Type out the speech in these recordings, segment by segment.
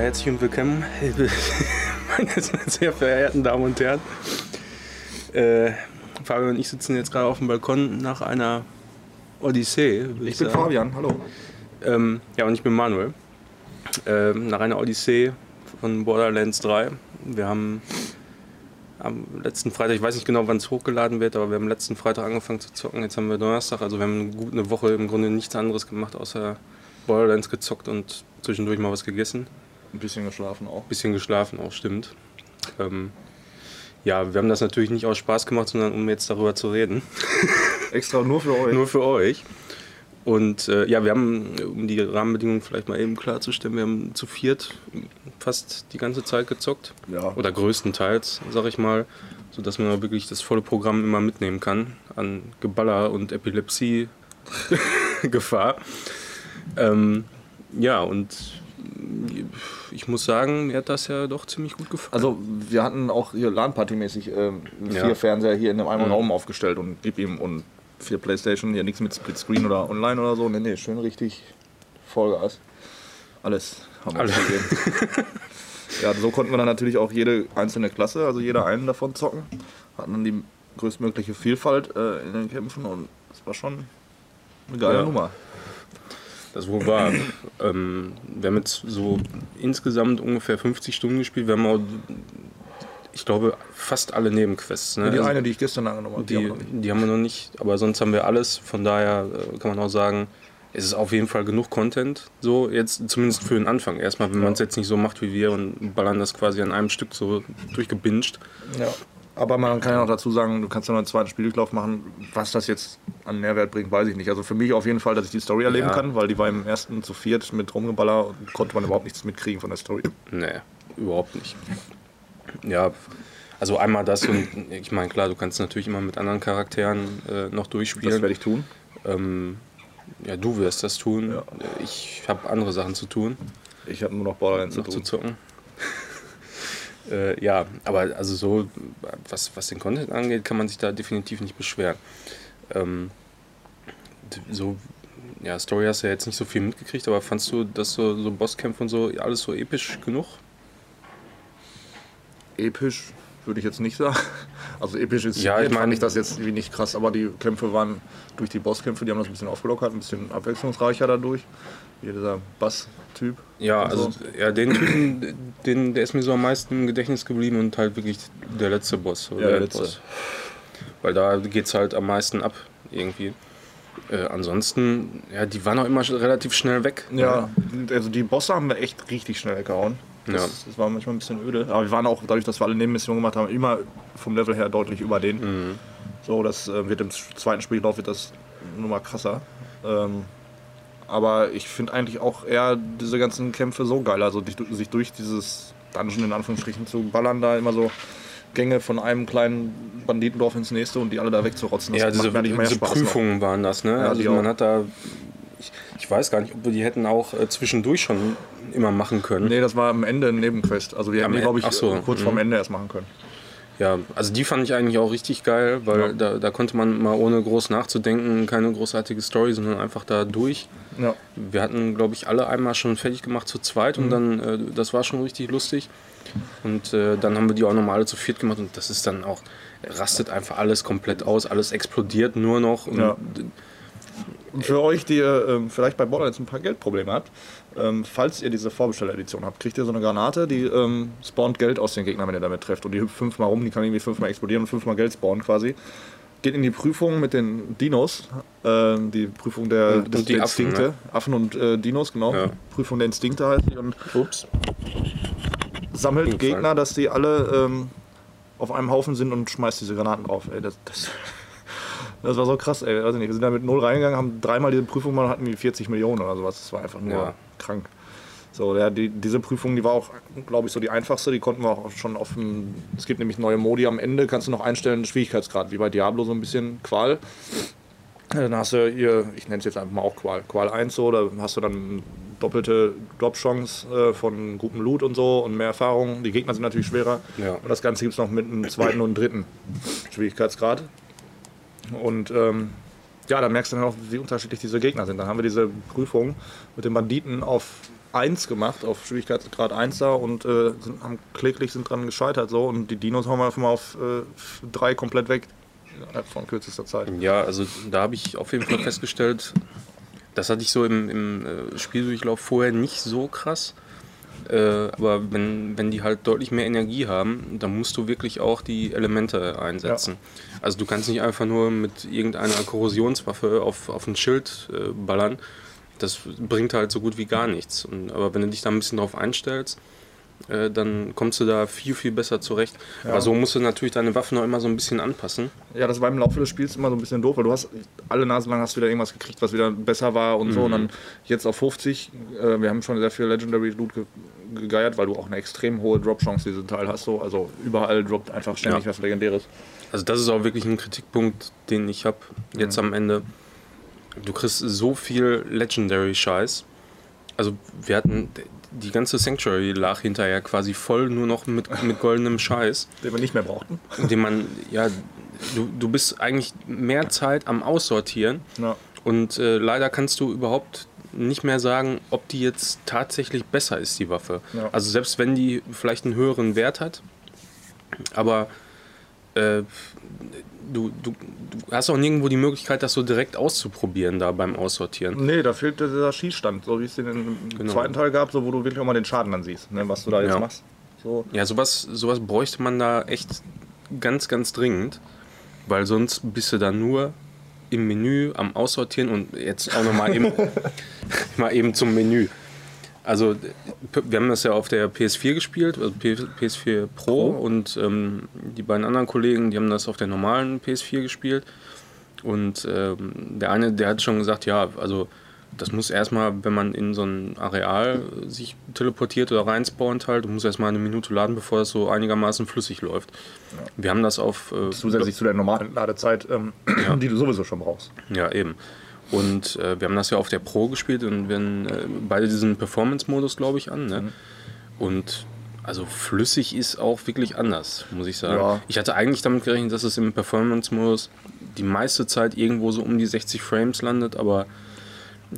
herzlich und willkommen, meine sehr verehrten Damen und Herren. Äh, Fabian und ich sitzen jetzt gerade auf dem Balkon nach einer Odyssee. Ich, ich bin. Fabian, hallo. Ähm, ja, und ich bin Manuel. Ähm, nach einer Odyssee von Borderlands 3. Wir haben am letzten Freitag, ich weiß nicht genau, wann es hochgeladen wird, aber wir haben letzten Freitag angefangen zu zocken. Jetzt haben wir Donnerstag, also wir haben gut eine Woche im Grunde nichts anderes gemacht, außer Borderlands gezockt und zwischendurch mal was gegessen. Ein bisschen geschlafen auch. Ein bisschen geschlafen auch, stimmt. Ähm, ja, wir haben das natürlich nicht aus Spaß gemacht, sondern um jetzt darüber zu reden. Extra nur für euch. nur für euch. Und äh, ja, wir haben, um die Rahmenbedingungen vielleicht mal eben klarzustellen, wir haben zu viert fast die ganze Zeit gezockt. Ja. Oder größtenteils, sag ich mal. Sodass man wirklich das volle Programm immer mitnehmen kann an Geballer und Epilepsie-Gefahr. ähm, ja, und ich muss sagen, mir hat das ja doch ziemlich gut gefallen. Also wir hatten auch hier LAN-Party-mäßig äh, vier ja. Fernseher hier in einem mhm. Raum aufgestellt und gib ihm und vier Playstation, hier nichts mit Splitscreen oder online oder so. Nee, nee, schön richtig Vollgas. Alles haben wir Alles. gesehen. ja, so konnten wir dann natürlich auch jede einzelne Klasse, also jeder einen davon zocken. Hatten dann die größtmögliche Vielfalt äh, in den Kämpfen und das war schon eine geile ja. Nummer. Das wohl war. ähm, wir haben jetzt so insgesamt ungefähr 50 Stunden gespielt. Wir haben auch, ich glaube, fast alle Nebenquests. Ne? Die also, eine, die ich gestern angenommen habe, die, die, haben die, haben wir noch nicht. Aber sonst haben wir alles. Von daher äh, kann man auch sagen, es ist auf jeden Fall genug Content. So, jetzt zumindest für den Anfang. Erstmal, wenn ja. man es jetzt nicht so macht wie wir und ballern das quasi an einem Stück so durchgebinged. Ja. Aber man kann ja noch dazu sagen, du kannst ja noch einen zweiten Spieldurchlauf machen. Was das jetzt an Mehrwert bringt, weiß ich nicht. Also für mich auf jeden Fall, dass ich die Story erleben ja. kann, weil die war im ersten zu viert mit Rumgeballer und konnte man überhaupt nichts mitkriegen von der Story. Nee, überhaupt nicht. Ja, also einmal das und ich meine, klar, du kannst natürlich immer mit anderen Charakteren äh, noch durchspielen. Das werde ich tun. Ähm, ja, du wirst das tun. Ja. Ich habe andere Sachen zu tun. Ich habe nur noch Borderlands noch zu, zu zocken. Äh, ja, aber also so, was, was den Content angeht, kann man sich da definitiv nicht beschweren. Ähm, so, ja, Story hast du ja jetzt nicht so viel mitgekriegt, aber fandst du, dass so, so Bosskämpfe und so alles so episch genug? Episch würde ich jetzt nicht sagen. Also episch ist ja, ich meine ich das jetzt irgendwie nicht krass, aber die Kämpfe waren durch die Bosskämpfe, die haben das ein bisschen aufgelockert, ein bisschen abwechslungsreicher dadurch. Wie dieser Bass-Typ. Ja, also so. ja, den Typen, den, der ist mir so am meisten im Gedächtnis geblieben und halt wirklich der letzte Boss. ja, der letzte. Boss. Weil da geht es halt am meisten ab irgendwie. Äh, ansonsten, ja, die waren auch immer relativ schnell weg. Ja, also die Bosse haben wir echt richtig schnell weggehauen. Das, ja. das war manchmal ein bisschen öde. Aber wir waren auch, dadurch, dass wir alle Nebenmissionen gemacht haben, immer vom Level her deutlich über den. Mhm. So, das äh, wird im zweiten Spiellauf wird das nur mal krasser. Ähm, aber ich finde eigentlich auch eher diese ganzen Kämpfe so geil. Also sich durch dieses Dungeon in Anführungsstrichen zu ballern, da immer so Gänge von einem kleinen Banditendorf ins nächste und die alle da wegzurotzen. Das ja, diese, diese Prüfungen noch. waren das, ne? Ja, also man hat da. Ich, ich, weiß gar nicht, ob wir die hätten auch äh, zwischendurch schon immer machen können. Nee, das war am Ende ein Nebenquest. Also wir haben die, glaube ich, so. kurz vorm mhm. Ende erst machen können. Ja, also die fand ich eigentlich auch richtig geil, weil ja. da, da konnte man mal ohne groß nachzudenken, keine großartige Story, sondern einfach da durch. Ja. Wir hatten, glaube ich, alle einmal schon fertig gemacht zu zweit mhm. und dann, äh, das war schon richtig lustig. Und äh, dann haben wir die auch nochmal alle zu viert gemacht und das ist dann auch, rastet einfach alles komplett aus, alles explodiert nur noch. Und, ja. Und für euch, die äh, vielleicht bei Borderlands ein paar Geldprobleme habt, ähm, falls ihr diese Vorbestelleredition habt, kriegt ihr so eine Granate, die ähm, spawnt Geld aus den Gegnern, wenn ihr damit trefft. Und die hüpft fünfmal rum, die kann irgendwie fünfmal explodieren und fünfmal Geld spawnen quasi. Geht in die Prüfung mit den Dinos, äh, die Prüfung der, und, des, und die der Affen, Instinkte. Ne? Affen und äh, Dinos, genau. Ja. Prüfung der Instinkte heißt die. Und Ups. sammelt Gegner, dass die alle ähm, auf einem Haufen sind und schmeißt diese Granaten drauf. Ey, das, das das war so krass, ey. Weiß nicht. Wir sind da mit null reingegangen, haben dreimal diese Prüfung gemacht und hatten wie 40 Millionen oder sowas. Das war einfach nur ja. krank. So, ja, die, diese Prüfung, die war auch, glaube ich, so die einfachste. Die konnten wir auch schon auf dem. Es gibt nämlich neue Modi am Ende, kannst du noch einstellen, Schwierigkeitsgrad, wie bei Diablo so ein bisschen Qual. Dann hast du hier, ich nenne es jetzt einfach mal auch Qual, Qual 1 so, da hast du dann doppelte Drop-Chance äh, von gutem Loot und so und mehr Erfahrung. Die Gegner sind natürlich schwerer. Ja. Und das Ganze gibt es noch mit einem zweiten und dritten Schwierigkeitsgrad. Und ähm, ja, da merkst du dann auch, wie unterschiedlich diese Gegner sind. Dann haben wir diese Prüfung mit den Banditen auf 1 gemacht, auf Schwierigkeitsgrad 1 da und äh, sind, haben kläglich sind dran gescheitert so und die Dinos haben wir einfach mal auf 3 äh, komplett weg innerhalb von kürzester Zeit. Ja, also da habe ich auf jeden Fall festgestellt, das hatte ich so im, im äh, Spieldurchlauf vorher nicht so krass. Äh, aber wenn, wenn die halt deutlich mehr Energie haben, dann musst du wirklich auch die Elemente einsetzen. Ja. Also du kannst nicht einfach nur mit irgendeiner Korrosionswaffe auf, auf ein Schild äh, ballern. Das bringt halt so gut wie gar nichts. Und, aber wenn du dich da ein bisschen drauf einstellst, äh, dann kommst du da viel, viel besser zurecht. Ja. Aber so musst du natürlich deine Waffen noch immer so ein bisschen anpassen. Ja, das war im Laufe des Spiels immer so ein bisschen doof, weil du hast alle Nase lang hast wieder irgendwas gekriegt, was wieder besser war und mhm. so. Und dann jetzt auf 50, äh, wir haben schon sehr viel Legendary Loot ge gegeiert, weil du auch eine extrem hohe Drop-Chance diesen Teil hast. So. Also überall droppt einfach ständig ja. was Legendäres. Also das ist auch wirklich ein Kritikpunkt, den ich habe jetzt mhm. am Ende. Du kriegst so viel Legendary-Scheiß. Also wir hatten die ganze Sanctuary lag hinterher quasi voll nur noch mit, mit goldenem Scheiß. Den wir nicht mehr brauchten. Den man, ja, du, du bist eigentlich mehr Zeit am Aussortieren. Ja. Und äh, leider kannst du überhaupt nicht mehr sagen, ob die jetzt tatsächlich besser ist, die Waffe. Ja. Also selbst wenn die vielleicht einen höheren Wert hat, aber äh, du, du, du hast auch nirgendwo die Möglichkeit, das so direkt auszuprobieren da beim Aussortieren. Nee, da fehlt dieser Schießstand, so wie es den im genau. zweiten Teil gab, so wo du wirklich auch mal den Schaden dann siehst, ne, was du da jetzt ja. machst. So. Ja, sowas, sowas bräuchte man da echt ganz, ganz dringend, weil sonst bist du da nur im Menü am Aussortieren und jetzt auch nochmal eben, mal eben zum Menü. Also wir haben das ja auf der PS4 gespielt, also PS4 Pro oh. und ähm, die beiden anderen Kollegen, die haben das auf der normalen PS4 gespielt. Und ähm, der eine, der hat schon gesagt, ja, also das muss erstmal, wenn man in so ein Areal sich teleportiert oder reinspawnt halt, muss erstmal eine Minute laden, bevor das so einigermaßen flüssig läuft. Ja. Wir haben das auf... Äh, Zusätzlich zu der normalen Ladezeit, ähm, ja. die du sowieso schon brauchst. Ja, eben. Und äh, wir haben das ja auf der Pro gespielt und wir haben äh, beide diesen Performance-Modus, glaube ich, an. Ne? Mhm. Und also flüssig ist auch wirklich anders, muss ich sagen. Ja. Ich hatte eigentlich damit gerechnet, dass es im Performance-Modus die meiste Zeit irgendwo so um die 60 Frames landet, aber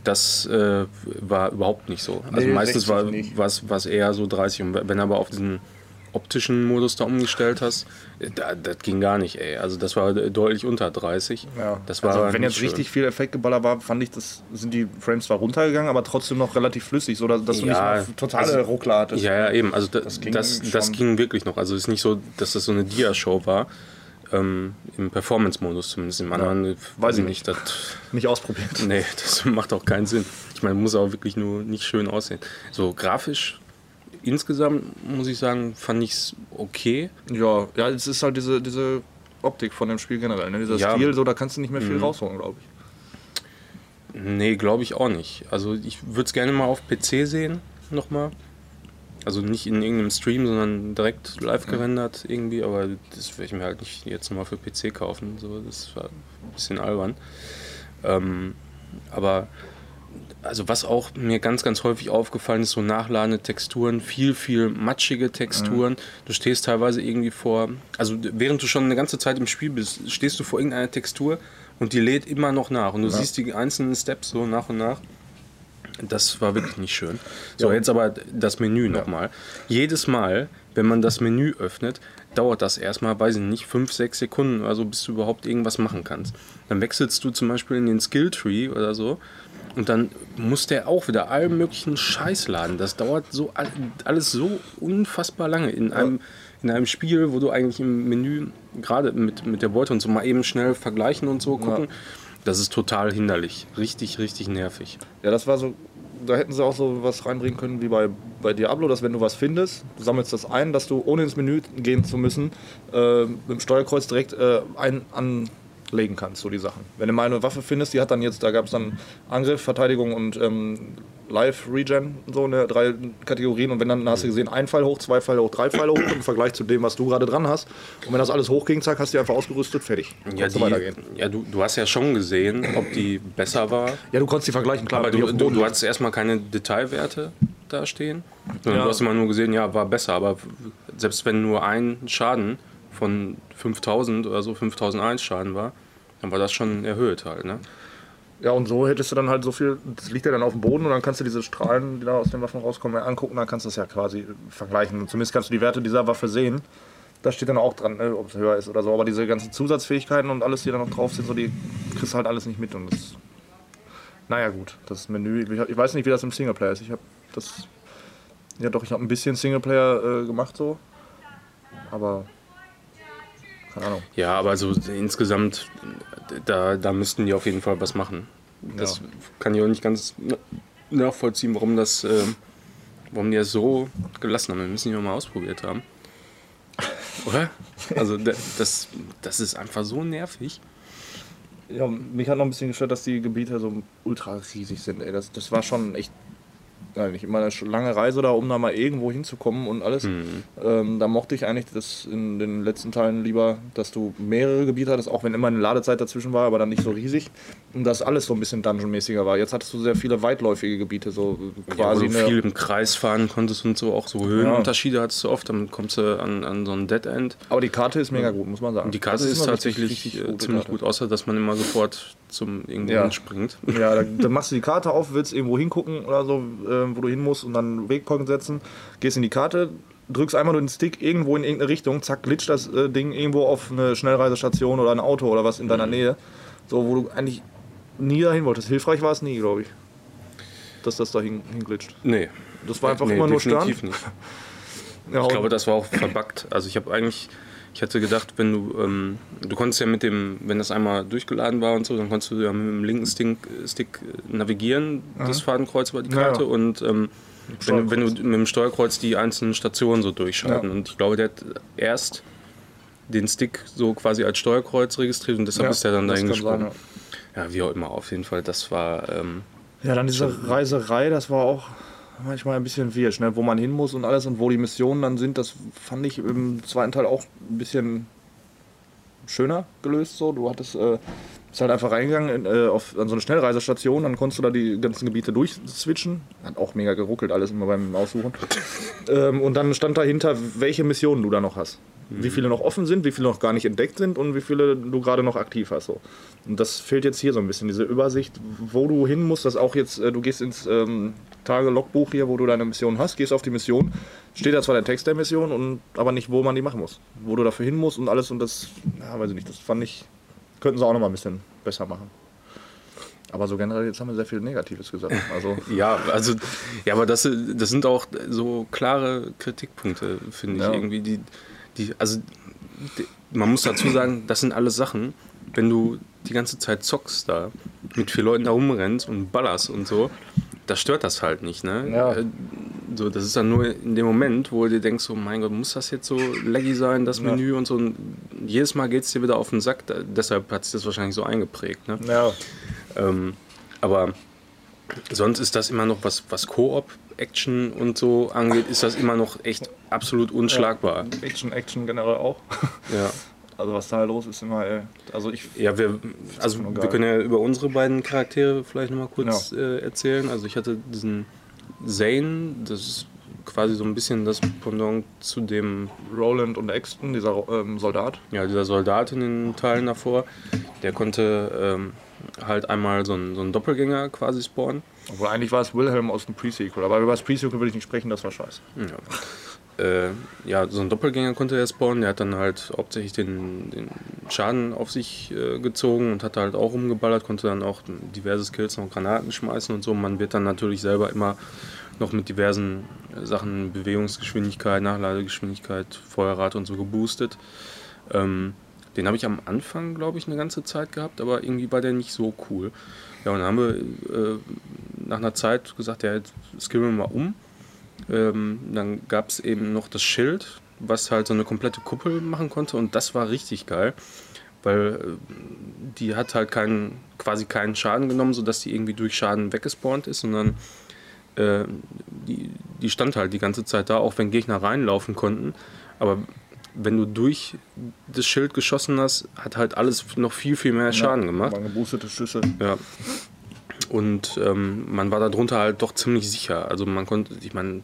das äh, war überhaupt nicht so. Also nee, meistens war es eher so 30. Und wenn aber auf diesen optischen Modus da umgestellt hast, da, das ging gar nicht, ey. Also das war deutlich unter 30. Ja. Das war also wenn jetzt schön. richtig viel Effektgeballer war, fand ich, das sind die Frames zwar runtergegangen, aber trotzdem noch relativ flüssig, so dass, du ja, nicht totale also, Ruckler hattest. Ja, ja, eben. Also das, das, ging, das, das ging wirklich noch. Also es ist nicht so, dass das so eine Dia-Show war. Ähm, Im Performance-Modus zumindest. Im anderen ja, weiß ich nicht. Das, nicht ausprobiert. Nee, das macht auch keinen Sinn. Ich meine, muss auch wirklich nur nicht schön aussehen. So grafisch insgesamt muss ich sagen, fand ich es okay. Ja, ja, es ist halt diese, diese Optik von dem Spiel generell. Ne? Dieser ja. Stil, so da kannst du nicht mehr viel mhm. rausholen, glaube ich. Nee, glaube ich auch nicht. Also ich würde es gerne mal auf PC sehen, nochmal. Also nicht in irgendeinem Stream, sondern direkt live gerendert irgendwie, aber das werde ich mir halt nicht jetzt nochmal für PC kaufen. So, das war ein bisschen albern. Ähm, aber also was auch mir ganz, ganz häufig aufgefallen ist, so nachladende Texturen, viel, viel matschige Texturen. Mhm. Du stehst teilweise irgendwie vor, also während du schon eine ganze Zeit im Spiel bist, stehst du vor irgendeiner Textur und die lädt immer noch nach und du ja. siehst die einzelnen Steps so nach und nach. Das war wirklich nicht schön. So, ja. jetzt aber das Menü ja. nochmal. Jedes Mal, wenn man das Menü öffnet, dauert das erstmal, weiß ich nicht, 5, 6 Sekunden oder so, bis du überhaupt irgendwas machen kannst. Dann wechselst du zum Beispiel in den Skill Tree oder so und dann muss der auch wieder allen möglichen Scheiß laden. Das dauert so alles so unfassbar lange in einem, in einem Spiel, wo du eigentlich im Menü gerade mit, mit der Beute und so mal eben schnell vergleichen und so gucken. Ja. Das ist total hinderlich. Richtig, richtig nervig. Ja, das war so. Da hätten sie auch so was reinbringen können wie bei, bei Diablo, dass wenn du was findest, du sammelst das ein, dass du ohne ins Menü gehen zu müssen, äh, mit dem Steuerkreuz direkt äh, ein, an legen kannst, so die Sachen. Wenn du mal eine Waffe findest, die hat dann jetzt, da gab es dann Angriff, Verteidigung und ähm, Live Regen, so eine drei Kategorien. Und wenn dann hast du gesehen, ein Pfeil hoch, zwei Pfeile hoch, drei Pfeile hoch im Vergleich zu dem, was du gerade dran hast. Und wenn das alles hochging, zack, hast du einfach ausgerüstet, fertig. Ja, die, weitergehen. ja du, du hast ja schon gesehen, ob die besser war. Ja, du konntest die vergleichen, klar. Aber du, du, du hattest erstmal keine Detailwerte da stehen. Ja. Du hast immer nur gesehen, ja, war besser. Aber selbst wenn nur ein Schaden von 5000 oder so, 5001 Schaden war, dann war das schon erhöht halt. Ne? Ja, und so hättest du dann halt so viel, das liegt ja dann auf dem Boden und dann kannst du diese Strahlen, die da aus den Waffen rauskommen, angucken, dann kannst du das ja quasi vergleichen. Und zumindest kannst du die Werte dieser Waffe sehen. Da steht dann auch dran, ne, ob es höher ist oder so. Aber diese ganzen Zusatzfähigkeiten und alles, die da noch drauf sind, so, die kriegst du halt alles nicht mit. Und das, naja gut, das Menü, ich, ich weiß nicht, wie das im Singleplayer ist. Ich habe das, ja doch, ich habe ein bisschen Singleplayer äh, gemacht so. Aber keine Ahnung. Ja, aber so insgesamt, da, da müssten die auf jeden Fall was machen. Das Ja. kann ich auch nicht ganz na- nachvollziehen, warum das, ähm, warum die das so gelassen haben. Wir müssen die mal ausprobiert haben. Oder? Also da- das, das ist einfach so nervig. Ja, mich hat noch ein bisschen gestört, dass die Gebiete so ultra riesig sind. Ey. Das, das war schon echt ja, nicht immer eine lange Reise da, um da mal irgendwo hinzukommen und alles. Ähm, da mochte ich eigentlich das in den letzten Teilen lieber, dass du mehrere Gebiete hattest, auch wenn immer eine Ladezeit dazwischen war, aber dann nicht so riesig. Und dass alles so ein bisschen Dungeon-mäßiger war. Jetzt hattest du sehr viele weitläufige Gebiete, so Ja, wo quasi du viel im Kreis fahren konntest und so, auch so Höhenunterschiede hattest du oft, dann kommst du an, an so ein Dead End. Aber die Karte ist mega gut, muss man sagen. Die Karte ist, immer tatsächlich richtig- richtig äh, ziemlich Karte. gut, außer dass man immer sofort zum irgendwo Ja. hinspringt. Ja, dann, dann machst du die Karte auf, willst irgendwo hingucken oder so, äh, wo du hin musst und dann Wegpoint setzen, gehst in die Karte, drückst einmal nur den Stick irgendwo in irgendeine Richtung, zack, glitscht das äh, Ding irgendwo auf eine Schnellreisestation oder ein Auto oder was in deiner Nähe, so wo du eigentlich nie dahin wolltest. Hilfreich war es nie, glaube ich, dass das da hin, hinglitscht. Nee. Das war einfach nee, immer nur störend. nicht. Ja, Ich glaube, das war auch verbuggt. Also ich habe eigentlich, ich hatte gedacht, wenn du, ähm, du konntest ja mit dem, wenn das einmal durchgeladen war und so, dann konntest du ja mit dem linken Stick, Stick navigieren, das Fadenkreuz über die Karte ja. und ähm, wenn, du- wenn du mit dem Steuerkreuz die einzelnen Stationen so durchschalten. Ja. Und ich glaube, der hat erst den Stick so quasi als Steuerkreuz registriert und deshalb ist er dann dahin kann sein, gesprungen. Ja, wie auch immer, auf jeden Fall, das war, ähm, Ja, dann diese Reiserei, das war auch manchmal ein bisschen wirsch, ne? wo man hin muss und alles und wo die Missionen dann sind, das fand ich im zweiten Teil auch ein bisschen schöner gelöst. So. Du hattest, äh, bist halt einfach reingegangen in, äh, auf, an so eine Schnellreisestation, dann konntest du da die ganzen Gebiete durchswitchen. Hat auch mega geruckelt alles immer beim Aussuchen. ähm, und dann stand dahinter, welche Missionen du da noch hast. Wie viele noch offen sind, wie viele noch gar nicht entdeckt sind und wie viele du gerade noch aktiv hast. So. Und das fehlt jetzt hier so ein bisschen, diese Übersicht, wo du hin musst, dass auch jetzt, äh, du gehst ins ähm, Tage-Logbuch hier, wo du deine Mission hast, gehst auf die Mission, steht da zwar der Text der Mission, und, aber nicht, wo man die machen muss. Wo du dafür hin musst und alles und das, ja, weiß ich nicht, das fand ich, könnten sie auch noch mal ein bisschen besser machen. Aber so generell, jetzt haben wir sehr viel Negatives gesagt. Also, Ja, also, ja, aber das, das sind auch so klare Kritikpunkte, finde ich Ja. irgendwie. Die, die, also, die, man muss dazu sagen, das sind alles Sachen, wenn du die ganze Zeit zockst da, mit vier Leuten da rumrennst und ballerst und so, das stört das halt nicht, ne? Ja. Äh, So, das ist dann nur in dem Moment, wo du denkst, so, mein Gott, muss das jetzt so laggy sein, das Ja. Menü und so. Und jedes Mal geht es dir wieder auf den Sack, da, deshalb hat sich das wahrscheinlich so eingeprägt, ne? ja, Ähm, aber sonst ist das immer noch, was, was Koop, Action und so angeht, ist das immer noch echt absolut unschlagbar. Action, Action generell auch. Ja, Also was da los ist immer, also ich, ja wir, also wir können ja über unsere beiden Charaktere vielleicht nochmal kurz äh, erzählen. Also ich hatte diesen Zane, das ist quasi so ein bisschen das Pendant zu dem, Roland und Exton, dieser ähm, Soldat, ja, dieser Soldat in den Teilen davor, der konnte ähm, halt einmal so einen, so einen Doppelgänger quasi spawnen. obwohl eigentlich war es Wilhelm aus dem Pre-Sequel, aber über das Pre-Sequel will ich nicht sprechen, das war scheiße. Ja. Äh, ja, so ein Doppelgänger konnte er spawnen. Der hat dann halt hauptsächlich den, den Schaden auf sich äh, gezogen und hat halt auch rumgeballert, konnte dann auch diverse Skills noch Granaten schmeißen und so. Man wird dann natürlich selber immer noch mit diversen äh, Sachen, Bewegungsgeschwindigkeit, Nachladegeschwindigkeit, Feuerrate und so geboostet. Ähm, den habe ich am Anfang, glaube ich, eine ganze Zeit gehabt, aber irgendwie war der nicht so cool. Ja, und dann haben wir äh, nach einer Zeit gesagt, ja, jetzt skillen wir mal um. Ähm, dann gab es eben noch das Schild, was halt so eine komplette Kuppel machen konnte und das war richtig geil, weil äh, die hat halt keinen, quasi keinen Schaden genommen, sodass die irgendwie durch Schaden weggespawnt ist, sondern äh, die, die stand halt die ganze Zeit da, auch wenn Gegner reinlaufen konnten. Aber wenn du durch das Schild geschossen hast, hat halt alles noch viel, viel mehr Schaden gemacht. Waren geboostete Schüsse. Ja. Und ähm, man war darunter halt doch ziemlich sicher. Also man konnte, ich meine,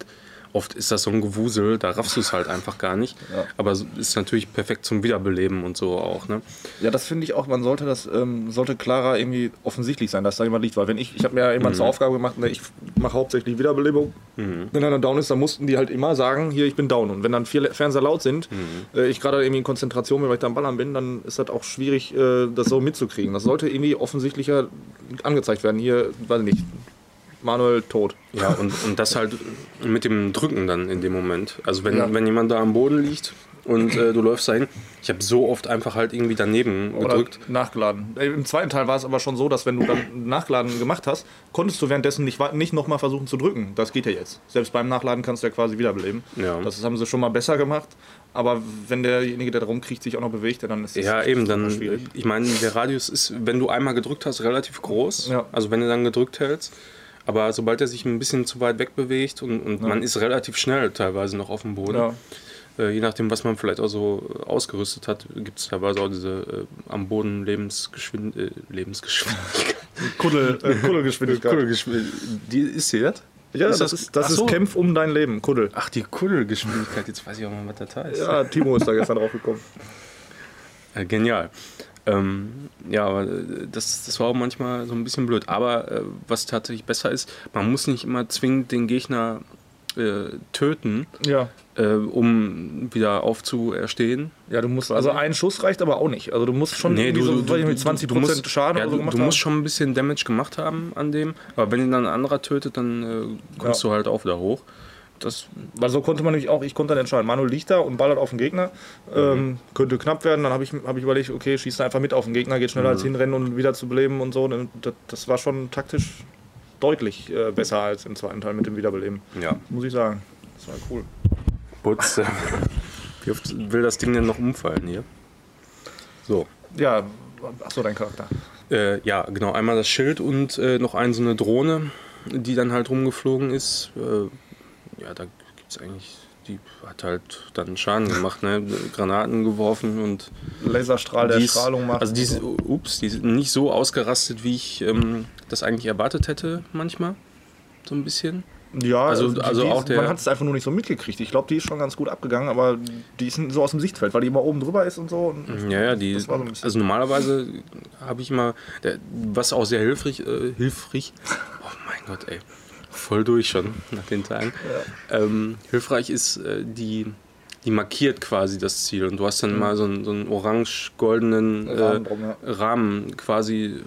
oft ist das so ein Gewusel, da raffst du es halt einfach gar nicht. Ja. Aber es ist natürlich perfekt zum Wiederbeleben und so auch. Ne? Ja, das finde ich auch, man sollte das, ähm, sollte klarer irgendwie offensichtlich sein, dass da jemand liegt. Weil wenn ich, ich habe mir ja immer zur Aufgabe gemacht, ne, ich mache hauptsächlich Wiederbelebung. Wenn einer down ist, dann mussten die halt immer sagen, hier, ich bin down. Und wenn dann vier Fernseher laut sind, äh, ich gerade irgendwie in Konzentration bin, weil ich da am Ballern bin, dann ist das auch schwierig, äh, das so mitzukriegen. Das sollte irgendwie offensichtlicher angezeigt werden. Hier, weiß ich nicht, Manuel tot. Ja, und, und das halt mit dem Drücken dann in dem Moment. Also wenn, Ja. wenn jemand da am Boden liegt und äh, du läufst dahin, ich habe so oft einfach halt irgendwie daneben Oder gedrückt. nachgeladen. Äh, Im zweiten Teil war es aber schon so, dass wenn du dann Nachladen gemacht hast, konntest du währenddessen nicht, nicht nochmal versuchen zu drücken. Das geht ja jetzt. Selbst beim Nachladen kannst du ja quasi wiederbeleben. Ja. Das haben sie schon mal besser gemacht. Aber wenn derjenige, der darum kriegt, sich auch noch bewegt, dann ist das Ja, eben, dann, schwierig. ich meine, der Radius ist, wenn du einmal gedrückt hast, relativ groß. Ja. Also wenn du dann gedrückt hältst. Aber sobald er sich ein bisschen zu weit weg bewegt und, und man ist relativ schnell teilweise noch auf dem Boden, Ja. äh, je nachdem, was man vielleicht auch so ausgerüstet hat, gibt es teilweise auch diese äh, am Boden Lebensgeschwind äh, Lebensgeschwindigkeit. Kuddel, äh, Kuddelgeschwindigkeit. Kuddelgeschwindigkeit. Die ist sie das? Ja, Ist das, das- ist, das Ach ist so. Kämpf um dein Leben. Kuddel. Ach, die Kuddelgeschwindigkeit, jetzt weiß ich auch mal, was das heißt. Ja, Timo ist da gestern drauf gekommen. Äh, genial. Ähm, ja, aber äh, das, das war auch manchmal so ein bisschen blöd. Aber äh, was tatsächlich besser ist, man muss nicht immer zwingend den Gegner äh, töten, Ja. äh, um wieder aufzuerstehen. Ja, du musst, also ein Schuss reicht aber auch nicht. Also du musst schon Nee, du, so, du, nicht, 20 du musst, Schaden ja, oder so du, gemacht du haben. musst schon ein bisschen Damage gemacht haben an dem, aber wenn ihn dann ein anderer tötet, dann äh, kommst Ja. du halt auch wieder hoch. Das, Weil so konnte man nämlich auch, ich konnte dann entscheiden, Manuel liegt da und ballert auf den Gegner. Ähm, könnte knapp werden, dann habe ich, hab ich überlegt, okay, schießt einfach mit auf den Gegner, geht schneller als hinrennen und wieder zu beleben und so. Das, das war schon taktisch deutlich äh, besser als im zweiten Teil mit dem Wiederbeleben. ja, Muss ich sagen. Das war cool. Putz. Wie oft will das Ding denn noch umfallen hier? So. Ja, achso, dein Charakter. Äh, ja, genau. Einmal das Schild und äh, noch eine so eine Drohne, die dann halt rumgeflogen ist. Ja, da gibt es eigentlich, die hat halt dann Schaden gemacht, ne? Granaten geworfen und Laserstrahl, der Strahlung macht. Also die ist, ups, die ist nicht so ausgerastet, wie ich ähm, das eigentlich erwartet hätte, manchmal. So ein bisschen. Ja, Also- die, also die auch ist, der- man hat es einfach nur nicht so mitgekriegt. Ich glaube, die ist schon ganz gut abgegangen, aber die ist so aus dem Sichtfeld, weil die immer oben drüber ist und so. Und Ja, ja, die, so also normalerweise habe ich immer, was auch sehr hilfreich, äh, hilfreich, oh mein Gott, ey, voll durch schon nach den Tagen. Ähm, hilfreich ist, äh, die, die markiert quasi das Ziel und du hast dann mal so einen, so einen orange-goldenen äh, Rahmen ja. Rahmen quasi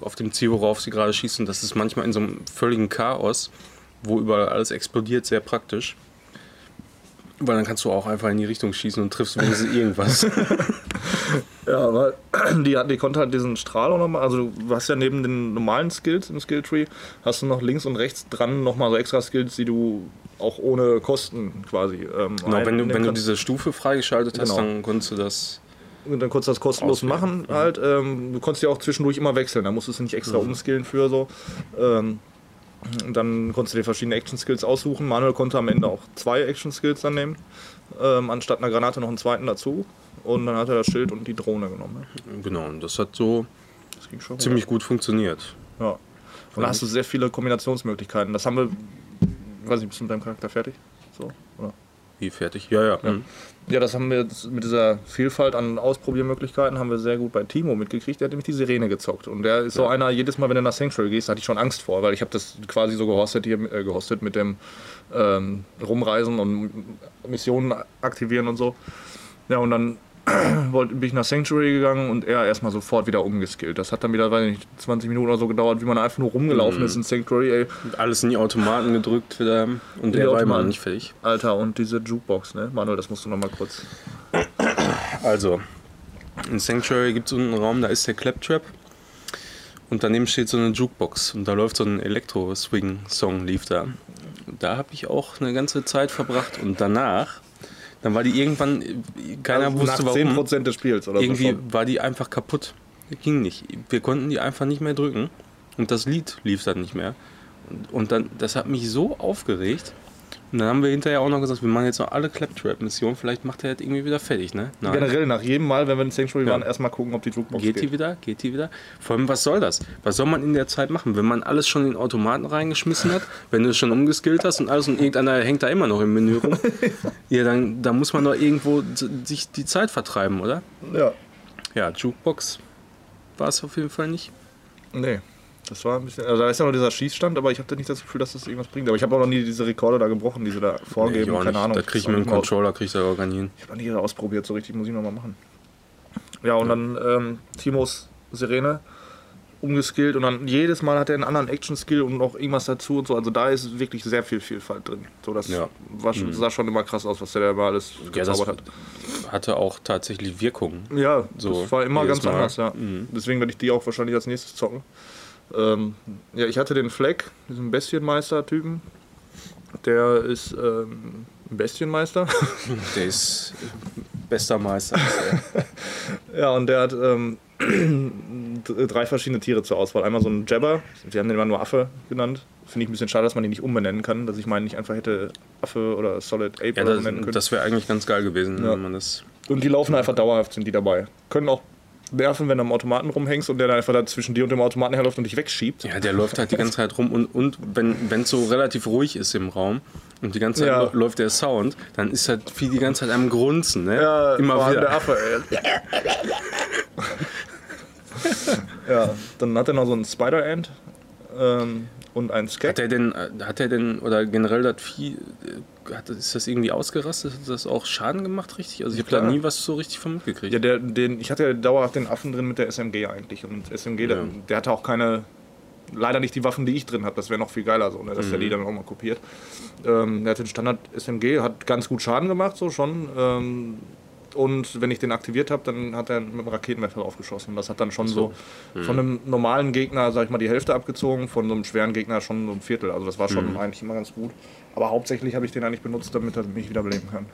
auf dem Ziel, worauf sie gerade schießen. Das ist manchmal in so einem völligen Chaos, wo überall alles explodiert, sehr praktisch. Weil dann kannst du auch einfach in die Richtung schießen und triffst wenigstens irgendwas. Ja, weil die, die konnte halt diesen Strahl auch nochmal, also du hast ja neben den normalen Skills im Skilltree, hast du noch links und rechts dran nochmal so extra Skills, die du auch ohne Kosten quasi ähm, Genau, wenn du, wenn du diese Stufe freigeschaltet hast, Genau. dann konntest du das. Und dann konntest du das kostenlos Auswählen. machen halt. Ähm, du konntest ja auch zwischendurch immer wechseln, da musstest du nicht extra Mhm. umskillen für so. Ähm, und dann konntest du dir verschiedene Action-Skills aussuchen. Manuel konnte am Ende auch zwei Action-Skills dann nehmen, ähm, anstatt einer Granate noch einen zweiten dazu. Und dann hat er das Schild und die Drohne genommen. Genau, und das hat so Das ziemlich gut funktioniert. Ja. Und da hast du sehr viele Kombinationsmöglichkeiten. Das haben wir, weiß nicht, bist du mit deinem Charakter fertig? So, oder? Wie fertig? Ja, ja. mhm. Ja, das haben wir mit dieser Vielfalt an Ausprobiermöglichkeiten haben wir sehr gut bei Timo mitgekriegt. Der hat nämlich die Sirene gezockt. Und der ist so einer, jedes Mal, wenn du nach Sanctuary gehst, hatte ich schon Angst vor, weil ich habe das quasi so gehostet hier, äh, gehostet mit dem ähm, Rumreisen und Missionen aktivieren und so. Ja, und dann bin ich nach Sanctuary gegangen und er erstmal sofort wieder umgeskillt. Das hat dann wieder, weiß ich nicht, 20 Minuten oder so gedauert, wie man einfach nur rumgelaufen ist in Sanctuary, ey. Alles in die Automaten gedrückt wieder. Und der war immer nicht fertig. Alter, und diese Jukebox, ne? Manuel, das musst du noch mal kurz. Also, in Sanctuary gibt es unten einen Raum, da ist der Claptrap. Und daneben steht so eine Jukebox. Und da läuft so ein Elektro-Swing-Song, lief da. Da habe ich auch eine ganze Zeit verbracht. Und danach, dann war die irgendwann, keiner Also wusste nach warum. 10% des Spiels oder irgendwie so. war die einfach kaputt. Ging nicht. Wir konnten die einfach nicht mehr drücken. Und das Lied lief dann nicht mehr. Und, und dann, das hat mich so aufgeregt. Und dann haben wir hinterher auch noch gesagt, wir machen jetzt noch alle Claptrap-Missionen, vielleicht macht er das irgendwie wieder fertig, ne? Nein. Generell nach jedem Mal, wenn wir in Sanctuary ja. waren, erstmal gucken, ob die Jukebox geht. Geht die wieder? Geht die wieder? Vor allem, was soll das? Was soll man in der Zeit machen, wenn man alles schon in den Automaten reingeschmissen hat, wenn du es schon umgeskillt hast und alles und irgendeiner hängt da immer noch im Menü rum? ja, dann, dann muss man doch irgendwo sich die Zeit vertreiben, oder? Ja. Ja, Jukebox war es auf jeden Fall nicht. Nee. Das war ein bisschen. Also da ist ja noch dieser Schießstand, aber ich da nicht das Gefühl, dass das irgendwas bringt. Aber ich habe auch noch nie diese Rekorde da gebrochen, die sie da vorgeben. Nee, Keine Ahnung. Da kriege ich mit dem Controller krieg ich da gar nicht hin. Ich habe noch nie ausprobiert, so richtig muss ich nochmal machen. Ja, und ja. dann ähm, Timos Sirene umgeskillt und dann jedes Mal hat er einen anderen Action-Skill und noch irgendwas dazu und so. Also da ist wirklich sehr viel Vielfalt drin. So, das ja. war, mhm. sah schon immer krass aus, was der da immer alles ja, gezaubert hat. Hatte auch tatsächlich Wirkung. Ja, so das war immer ganz Mal. anders, ja. Mhm. Deswegen werde ich die auch wahrscheinlich als nächstes zocken. Ähm, ja, ich hatte den Fleck, diesen Bestienmeister-Typen. Der ist ähm, Bestienmeister. Der ist bester Meister. ja, und der hat ähm, drei verschiedene Tiere zur Auswahl. Einmal so ein Jabber, wir haben den immer nur Affe genannt. Finde ich ein bisschen schade, dass man den nicht umbenennen kann, dass ich meinen nicht einfach hätte Affe oder Solid Ape ja, das, nennen können. Das wäre eigentlich ganz geil gewesen, ja. wenn man das. Und die laufen einfach dauerhaft, sind die dabei. Können auch nerven, wenn du am Automaten rumhängst und der dann einfach da zwischen dir und dem Automaten herläuft und dich wegschiebt. Ja, der läuft halt die ganze Zeit rum und, und wenn es so relativ ruhig ist im Raum und die ganze Zeit ja. läuft der Sound, dann ist halt viel die ganze Zeit am Grunzen, ne? Ja, immer wieder. Der Affe, ja, dann hat er noch so einen Spider-Ant. Ähm, und ein Skek. Hat er denn, hat er denn, oder generell das Vieh, äh, hat, ist das irgendwie ausgerastet? Hat das auch Schaden gemacht, richtig? Also ich habe da nie was so richtig von mitgekriegt. Ja, der, den, ich hatte ja dauerhaft den Affen drin mit der SMG eigentlich. Und SMG, ja. der, der, hatte auch keine, leider nicht die Waffen, die ich drin habe. Das wäre noch viel geiler, so, ne, dass mhm. der die dann auch mal kopiert. Ähm, der hatte den Standard SMG, hat ganz gut Schaden gemacht, so schon. Ähm, und wenn ich den aktiviert habe, dann hat er mit dem Raketenwerfer draufgeschossen. Das hat dann schon so, so mhm. von einem normalen Gegner, sag ich mal, die Hälfte abgezogen, von so einem schweren Gegner schon so ein Viertel. Also das war schon mhm. eigentlich immer ganz gut. Aber hauptsächlich habe ich den eigentlich benutzt, damit er mich wiederbeleben kann.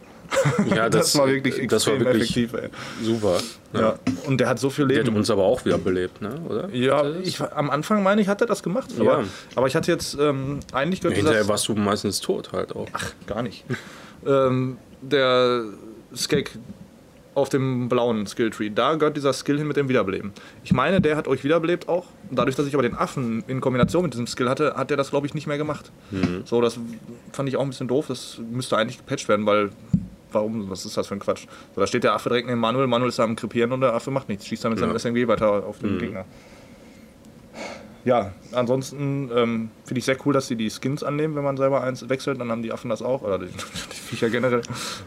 Ja, das, das, war wirklich extrem das war wirklich effektiv. Ey. Super. Ja. ja. Und der hat so viel Leben. Der hat uns aber auch wiederbelebt, ne? oder? Ja, ich, am Anfang meine ich, hat er das gemacht. Aber, ja. aber ich hatte jetzt ähm, eigentlich gehört. Hinterher warst du meistens tot halt auch. Ach, gar nicht. ähm, der Skek, auf dem blauen Skilltree. Da gehört dieser Skill hin mit dem Wiederbeleben. Ich meine, der hat euch wiederbelebt auch. Dadurch, dass ich aber den Affen in Kombination mit diesem Skill hatte, hat der das, glaube ich, nicht mehr gemacht. Mhm. So, das fand ich auch ein bisschen doof. Das müsste eigentlich gepatcht werden, weil warum, was ist das für ein Quatsch? So, da steht der Affe direkt neben Manuel, Manuel ist da am Krepieren und der Affe macht nichts, schießt dann mit ja. seinem SMG weiter auf den mhm. Gegner ja, ansonsten ähm, finde ich sehr cool, dass sie die Skins annehmen, wenn man selber eins wechselt. Dann haben die Affen das auch. Oder die, die Viecher generell.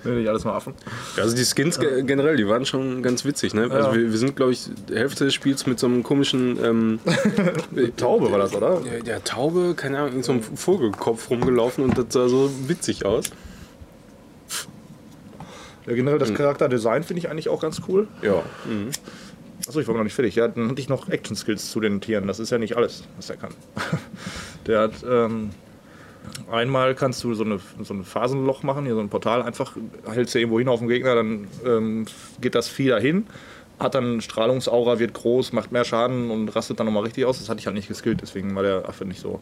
nicht alles mal Affen. Also die Skins ja. generell, die waren schon ganz witzig. Ne? Also ja. wir, wir, sind, glaube ich, die Hälfte des Spiels mit so einem komischen. Ähm, Taube war das, oder? Ja, der Taube, keine Ahnung, in so einem Vogelkopf rumgelaufen und das sah so witzig aus. Ja, generell das. Charakterdesign finde ich eigentlich auch ganz cool. Ja. Mhm. Achso, ich war noch nicht fertig. Ja, dann hatte ich noch Action-Skills zu den Tieren. Das ist ja nicht alles, was er kann. Der hat. Ähm, einmal kannst du so, eine, so ein Phasenloch machen, hier so ein Portal. Einfach hältst du irgendwo hin auf den Gegner, dann ähm, geht das Vieh dahin. Hat dann Strahlungsaura, wird groß, macht mehr Schaden und rastet dann nochmal richtig aus. Das hatte ich halt nicht geskillt, deswegen war der Affe nicht so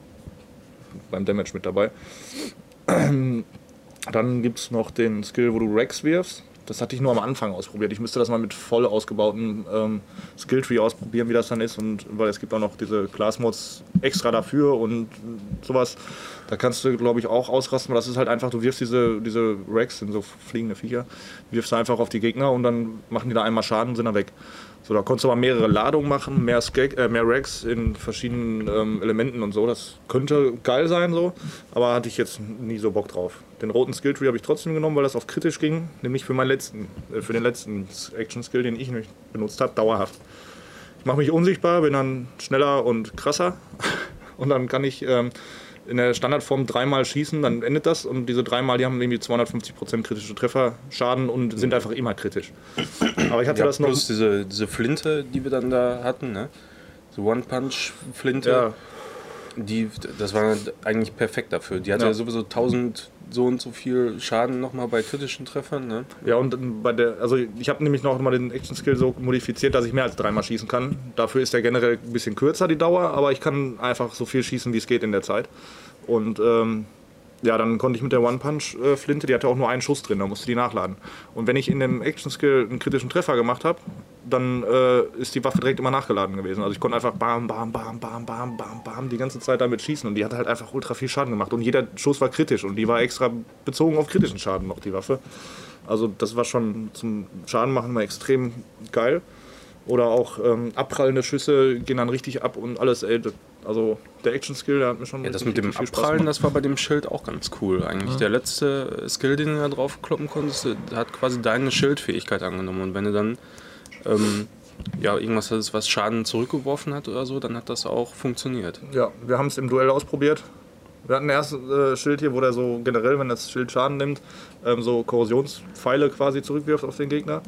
beim Damage mit dabei. Dann gibt es noch den Skill, wo du Rex wirfst. Das hatte ich nur am Anfang ausprobiert. Ich müsste das mal mit voll ausgebauten ähm, Skilltree ausprobieren, wie das dann ist. Und weil es gibt auch noch diese Class Mods extra dafür und sowas. Da kannst du, glaube ich, auch ausrasten, das ist halt einfach, du wirfst diese, diese Rex, sind so fliegende Viecher, wirfst einfach auf die Gegner und dann machen die da einmal Schaden und sind dann weg. So, da konntest du aber mehrere Ladungen machen, mehr, Skag, äh, mehr Racks in verschiedenen ähm, Elementen und so. Das könnte geil sein so, aber hatte ich jetzt nie so Bock drauf. Den roten Skilltree habe ich trotzdem genommen, weil das auf kritisch ging, nämlich für meinen letzten, äh, für den letzten Action Skill, den ich nicht benutzt habe, dauerhaft. Ich mache mich unsichtbar, bin dann schneller und krasser und dann kann ich ähm, in der Standardform dreimal schießen, dann endet das und diese dreimal, die haben irgendwie 250% kritische Trefferschaden und sind einfach immer kritisch. Aber ich hatte ja, das noch. Plus diese, diese Flinte, die wir dann da hatten, ne? So One-Punch-Flinte. Ja. Die, das war eigentlich perfekt dafür. Die hatte ja, ja sowieso 1000 so und so viel Schaden nochmal bei kritischen Treffern. Ne? Ja, und bei der, also ich habe nämlich noch mal den Action Skill so modifiziert, dass ich mehr als dreimal schießen kann. Dafür ist der generell ein bisschen kürzer die Dauer, aber ich kann einfach so viel schießen, wie es geht in der Zeit. Und ähm, ja, dann konnte ich mit der One-Punch-Flinte, die hatte auch nur einen Schuss drin, da musste die nachladen. Und wenn ich in dem Action-Skill einen kritischen Treffer gemacht habe, dann äh, ist die Waffe direkt immer nachgeladen gewesen. Also ich konnte einfach bam, bam, bam, bam, bam, bam, bam die ganze Zeit damit schießen und die hat halt einfach ultra viel Schaden gemacht. Und jeder Schuss war kritisch und die war extra bezogen auf kritischen Schaden noch, die Waffe. Also das war schon zum Schaden machen mal extrem geil. Oder auch ähm, abprallende Schüsse gehen dann richtig ab und alles, ey, also der Action-Skill, der hat mir schon Ja, das mit dem Abprallen, das war bei dem Schild auch ganz cool eigentlich. Der letzte Skill, den du da drauf kloppen konntest, hat quasi deine Schildfähigkeit angenommen. Und wenn du dann ähm, ja, irgendwas was Schaden zurückgeworfen hat oder so, dann hat das auch funktioniert. Ja, wir haben es im Duell ausprobiert. Wir hatten erst äh, Schild hier, wo der so generell, wenn das Schild Schaden nimmt, ähm, so Korrosionspfeile quasi zurückwirft auf den Gegner.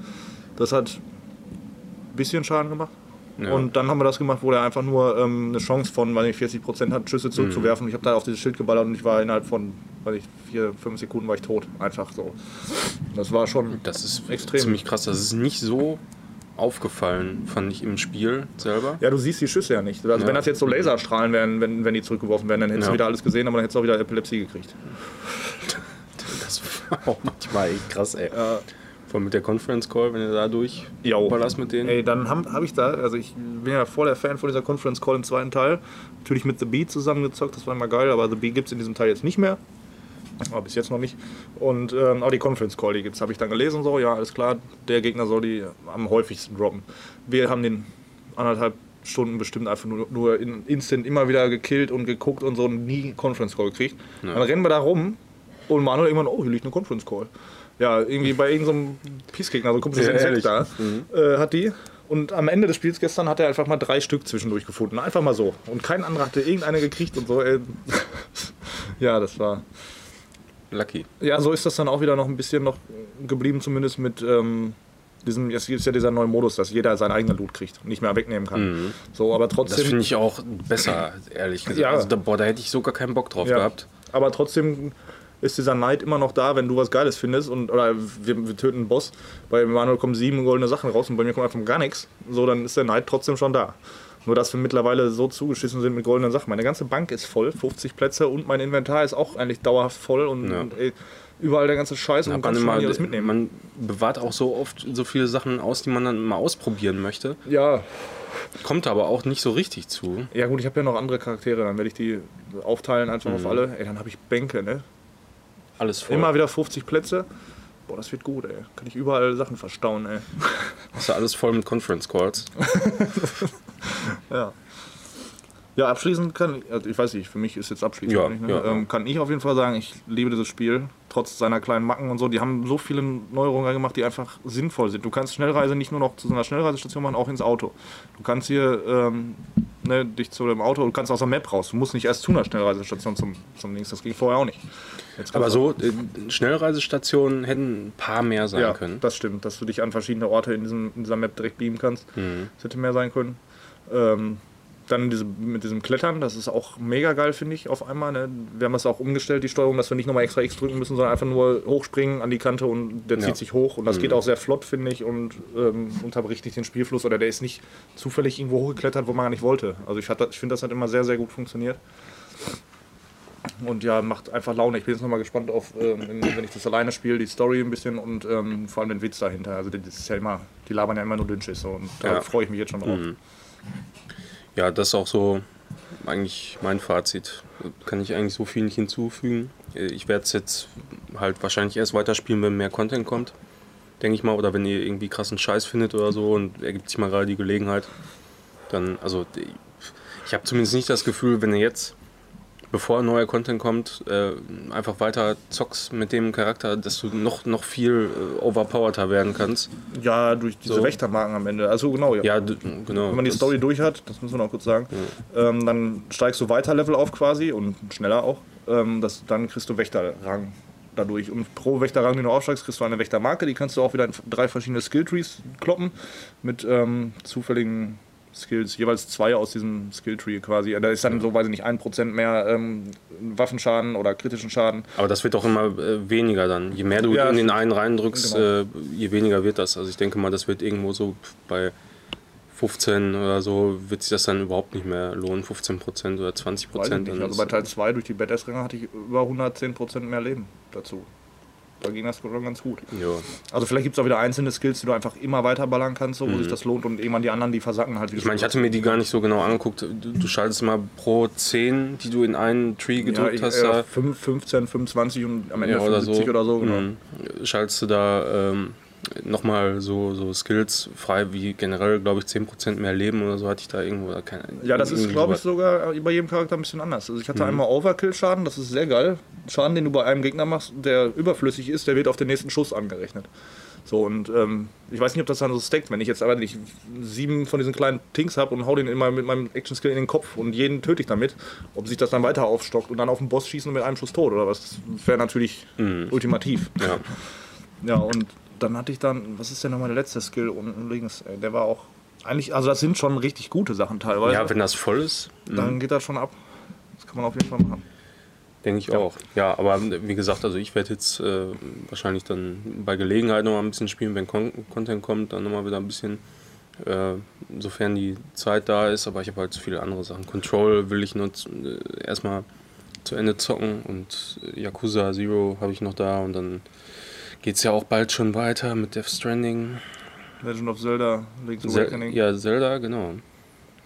Das hat ein bisschen Schaden gemacht. Ja. Und dann haben wir das gemacht, wo der einfach nur ähm, eine Chance von, weiß nicht, 40% hat, Schüsse zurückzuwerfen. Ich habe da auf dieses Schild geballert und ich war innerhalb von, weiß ich, 4, 5 Sekunden war ich tot. Einfach so. Das war schon Das ist Extrem. ziemlich krass. Das ist nicht so aufgefallen, fand ich im Spiel selber. Ja, du siehst die Schüsse ja nicht. Also Ja. wenn das jetzt so Laserstrahlen wären, wenn, wenn die zurückgeworfen werden, dann hättest Ja. du wieder alles gesehen, aber dann hättest du auch wieder Epilepsie gekriegt. Das war auch manchmal echt krass, ey. Vor allem mit der Conference Call, wenn du da durch ballerst mit denen. Ey, dann habe hab ich da, also ich bin ja voll der Fan von dieser Conference Call im zweiten Teil. Natürlich mit The Bee zusammengezockt, das war immer geil, aber The Bee gibt es in diesem Teil jetzt nicht mehr. Aber bis jetzt noch nicht. Und ähm, auch die Conference Call, die gibt's, habe ich dann gelesen, so, ja, alles klar, der Gegner soll die am häufigsten droppen. Wir haben den anderthalb Stunden bestimmt einfach nur, nur in instant immer wieder gekillt und geguckt und so und nie Conference Call gekriegt. Ja. Dann rennen wir da rum und Manuel irgendwann, oh, hier liegt eine Conference Call. Ja, irgendwie bei irgendeinem so Peace-Gegner, so kumpel Ja, Insekt da, äh, hat die. Und am Ende des Spiels gestern hat er einfach mal drei Stück zwischendurch gefunden. Einfach mal so. Und kein anderer hatte irgendeine gekriegt und so. Ey. ja, das war. Lucky. Ja, so ist das dann auch wieder noch ein bisschen noch geblieben, zumindest mit ähm, diesem, jetzt gibt es ja dieser neue Modus, dass jeder seinen eigenen Loot kriegt und nicht mehr wegnehmen kann. So, aber Das trotzdem. finde ich auch besser, ehrlich gesagt. Ja. Also da, boah, da hätte ich sogar keinen Bock drauf Ja. gehabt. Aber trotzdem ist dieser Neid immer noch da, wenn du was Geiles findest und oder wir, wir töten einen Boss. Bei Manuel kommen sieben goldene Sachen raus und bei mir kommt einfach gar nichts. So, dann ist der Neid trotzdem schon da. Nur dass wir mittlerweile so zugeschissen sind mit goldenen Sachen. Meine ganze Bank ist voll, 50 Plätze und mein Inventar ist auch eigentlich dauerhaft voll und, Ja. und ey, überall der ganze Scheiß und Ja, man, schon immer, alles mitnehmen. man bewahrt auch so oft so viele Sachen aus, die man dann mal ausprobieren möchte. ja, Kommt aber auch nicht so richtig zu. ja gut, ich habe ja noch andere Charaktere, dann werde ich die aufteilen einfach Mhm. auf alle. Ey, dann habe ich Bänke, ne? Alles voll. Immer wieder 50 Plätze. Boah, das wird gut, ey. Kann ich überall Sachen verstauen, ey. Hast du alles voll mit Conference Calls. Ja. Ja, abschließend kann ich, also ich weiß nicht, für mich ist jetzt abschließend, Ja, nicht, ne? ja, ähm, kann ich auf jeden Fall sagen, ich liebe dieses Spiel, trotz seiner kleinen Macken und so. Die haben so viele Neuerungen gemacht, die einfach sinnvoll sind. Du kannst Schnellreise nicht nur noch zu so einer Schnellreisestation machen, auch ins Auto. Du kannst hier ähm, ne, dich zu dem Auto, du kannst aus der Map raus. Du musst nicht erst zu einer Schnellreisestation zum, zum Dings, das ging vorher auch nicht. Aber so, äh, Schnellreisestationen hätten ein paar mehr sein ja, können. das stimmt, dass du dich an verschiedene Orte in, diesem, in dieser Map direkt beamen kannst. Mhm. Das hätte mehr sein können. Ähm, dann diese, mit diesem Klettern, das ist auch mega geil, finde ich, auf einmal. Ne? Wir haben das auch umgestellt, die Steuerung, dass wir nicht nochmal extra X drücken müssen, sondern einfach nur hochspringen an die Kante und der Ja. zieht sich hoch. Und das Mhm. geht auch sehr flott, finde ich, und ähm, unterbricht nicht den Spielfluss. Oder der ist nicht zufällig irgendwo hochgeklettert, wo man gar nicht wollte. Also ich, ich finde, das hat immer sehr, sehr gut funktioniert. Und ja, macht einfach Laune. Ich bin jetzt nochmal gespannt auf, ähm, wenn ich das alleine spiele, die Story ein bisschen und ähm, vor allem den Witz dahinter. Also das ist ja immer, die labern ja immer nur Dünnschiss so und da Ja. freue ich mich jetzt schon drauf. Mhm. Ja, das ist auch so eigentlich mein Fazit. Kann ich eigentlich so viel nicht hinzufügen. Äh, Ich werde es jetzt halt wahrscheinlich erst weiterspielen, wenn mehr Content kommt. Denke ich mal. Oder wenn ihr irgendwie krassen Scheiß findet oder so und ergibt sich mal gerade die Gelegenheit. Dann, also, ich habe zumindest nicht das Gefühl, wenn ihr jetzt, bevor neuer Content kommt, äh, einfach weiter zockst mit dem Charakter, dass du noch, noch viel äh, overpowerter werden kannst. Ja, durch diese So. Wächtermarken am Ende. Also genau, ja. Ja, genau. Wenn man die Story durch hat, das müssen wir noch kurz sagen, ähm, dann steigst du weiter Level auf quasi und schneller auch. Ähm, das, dann kriegst du Wächterrang dadurch. Und pro Wächterrang, den du aufsteigst, kriegst du eine Wächtermarke. Die kannst du auch wieder in drei verschiedene Skilltrees kloppen mit ähm, zufälligen Skills, jeweils zwei aus diesem Skilltree quasi. Da ist dann so, weiß ich nicht, ein Prozent mehr ähm, Waffenschaden oder kritischen Schaden. Aber das wird doch immer äh, weniger dann. Je mehr du Ja, in den einen reindrückst, genau. äh, je weniger wird das. Also ich denke mal, das wird irgendwo so bei 15 oder so wird sich das dann überhaupt nicht mehr lohnen, 15% oder 20%. Also bei Teil 2 durch die Badass-Ränge hatte ich über 110% mehr Leben dazu. Da ging das schon ganz gut. Ja. Also vielleicht gibt es auch wieder einzelne Skills, die du einfach immer weiter ballern kannst, so, wo mhm. sich das lohnt und irgendwann die anderen, die versacken halt. Ich meine, ich hatte mir die gar nicht so genau angeguckt. Du, du, schaltest mal pro 10, die du in einen Tree gedrückt ja, hast. Ja, 5, 15, 25 und am Ende ja, oder 50 so. oder so. Genau. Mhm. Schaltest du da... Ähm, nochmal so, so Skills frei, wie generell, glaube ich, 10% mehr Leben oder so hatte ich da irgendwo. Keine, ja, das ist, glaube ich, sogar bei jedem Charakter ein bisschen anders. Also ich hatte mhm. einmal Overkill-Schaden, das ist sehr geil. Schaden, den du bei einem Gegner machst, der überflüssig ist, der wird auf den nächsten Schuss angerechnet. So, und ähm, ich weiß nicht, ob das dann so stackt, wenn ich jetzt aber nicht sieben von diesen kleinen Tings habe und hau den immer mit meinem Action-Skill in den Kopf und jeden töte ich damit, ob sich das dann weiter aufstockt und dann auf den Boss schießen mit einem Schuss tot oder was, das wäre natürlich mhm. ultimativ. Ja. Ja, und dann hatte ich dann, was ist denn nochmal der letzte Skill unten links? Der war auch eigentlich, also das sind schon richtig gute Sachen teilweise. Ja, wenn das voll ist. Dann mhm. geht das schon ab. Das kann man auf jeden Fall machen. Denke ich ja. auch. Ja, aber wie gesagt, also ich werde jetzt äh, wahrscheinlich dann bei Gelegenheit nochmal ein bisschen spielen, wenn Con Content kommt, dann nochmal wieder ein bisschen, äh, sofern die Zeit da ist. Aber ich habe halt so viele andere Sachen. Control will ich nur äh, erstmal zu Ende zocken und Yakuza Zero habe ich noch da und dann geht es ja auch bald schon weiter mit Death Stranding. Legend of Zelda, Link's Awakening. ja, Zelda, genau.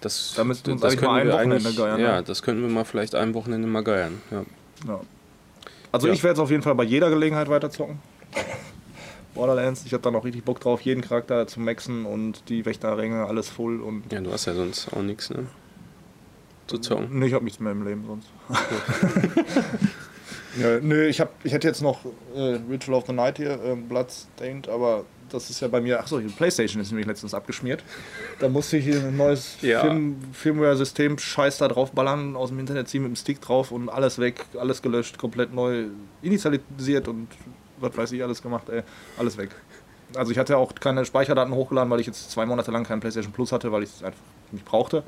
Das, da müssten wir uns das eigentlich mal ein Wochenende geiern. Ja, ne? das könnten wir mal vielleicht ein Wochenende mal geiern. Ja. ja. Also ja. ich werde es auf jeden Fall bei jeder Gelegenheit weiterzocken. Borderlands, ich habe da noch richtig Bock drauf, jeden Charakter zu maxen und die Wächterränge, alles voll und. Ja, du hast ja sonst auch nichts, ne? Zu zocken. Nee, ich habe nichts mehr im Leben sonst. Ja, nö, ich, hab, ich hätte jetzt noch äh, Ritual of the Night hier, äh, Bloodstained, aber das ist ja bei mir. Achso, PlayStation ist nämlich letztens abgeschmiert. Da musste ich hier ein neues ja. Film, Firmware-System Scheiß da drauf ballern, aus dem Internet ziehen mit dem Stick drauf und alles weg, alles gelöscht, komplett neu initialisiert und was weiß ich alles gemacht, ey, alles weg. Also ich hatte auch keine Speicherdaten hochgeladen, weil ich jetzt zwei Monate lang kein PlayStation Plus hatte, weil ich es einfach nicht brauchte.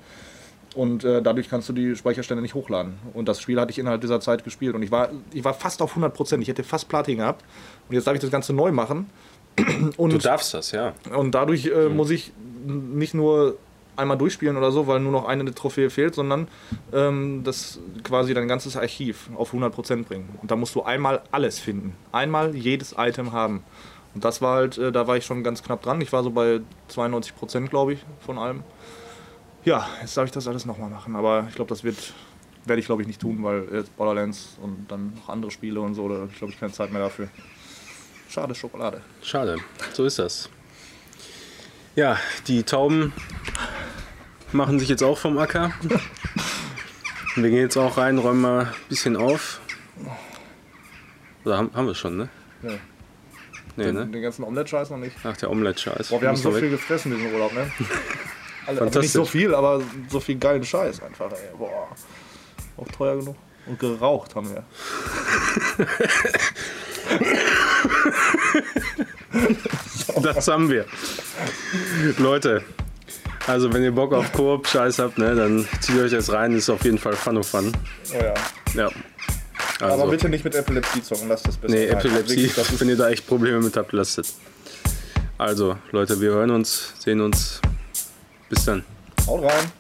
Und äh, dadurch kannst du die Speicherstände nicht hochladen. Und das Spiel hatte ich innerhalb dieser Zeit gespielt. Und ich war, ich war fast auf 100%. Ich hätte fast Platin gehabt. Und jetzt darf ich das Ganze neu machen. Und, du darfst das, ja. Und dadurch äh, mhm. muss ich nicht nur einmal durchspielen oder so, weil nur noch eine Trophäe fehlt, sondern ähm, das quasi dein ganzes Archiv auf 100% bringen. Und da musst du einmal alles finden. Einmal jedes Item haben. Und das war halt, äh, da war ich schon ganz knapp dran. Ich war so bei 92% glaube ich von allem ja, jetzt darf ich das alles nochmal machen. Aber ich glaube, das wird werde ich glaube ich nicht tun, weil jetzt Borderlands und dann noch andere Spiele und so, da ich glaube ich keine Zeit mehr dafür. Schade Schokolade. Schade, so ist das. Ja, die Tauben machen sich jetzt auch vom Acker. Wir gehen jetzt auch rein, räumen mal ein bisschen auf. Oder haben, haben wir schon, ne? Ja. Nee, den, ne? den ganzen Omelette-Scheiß noch nicht. Ach, der Omelette-Scheiß. Boah, wir haben so viel gefressen diesen Urlaub, ne? Also nicht so viel, aber so viel geilen Scheiß einfach. Ey. Boah. Auch teuer genug. Und geraucht haben wir. das haben wir. Leute, also wenn ihr Bock auf Koop-Scheiß habt, ne, dann zieht euch das rein. Ist auf jeden Fall Fun of Fun. Oh ja. Ja. Also. Aber bitte nicht mit Epilepsie zocken, lasst das besser. Nee, Epilepsie, wenn ihr da echt Probleme mit habt, lasst es. Also, Leute, wir hören uns, sehen uns bis dann. Haut rein.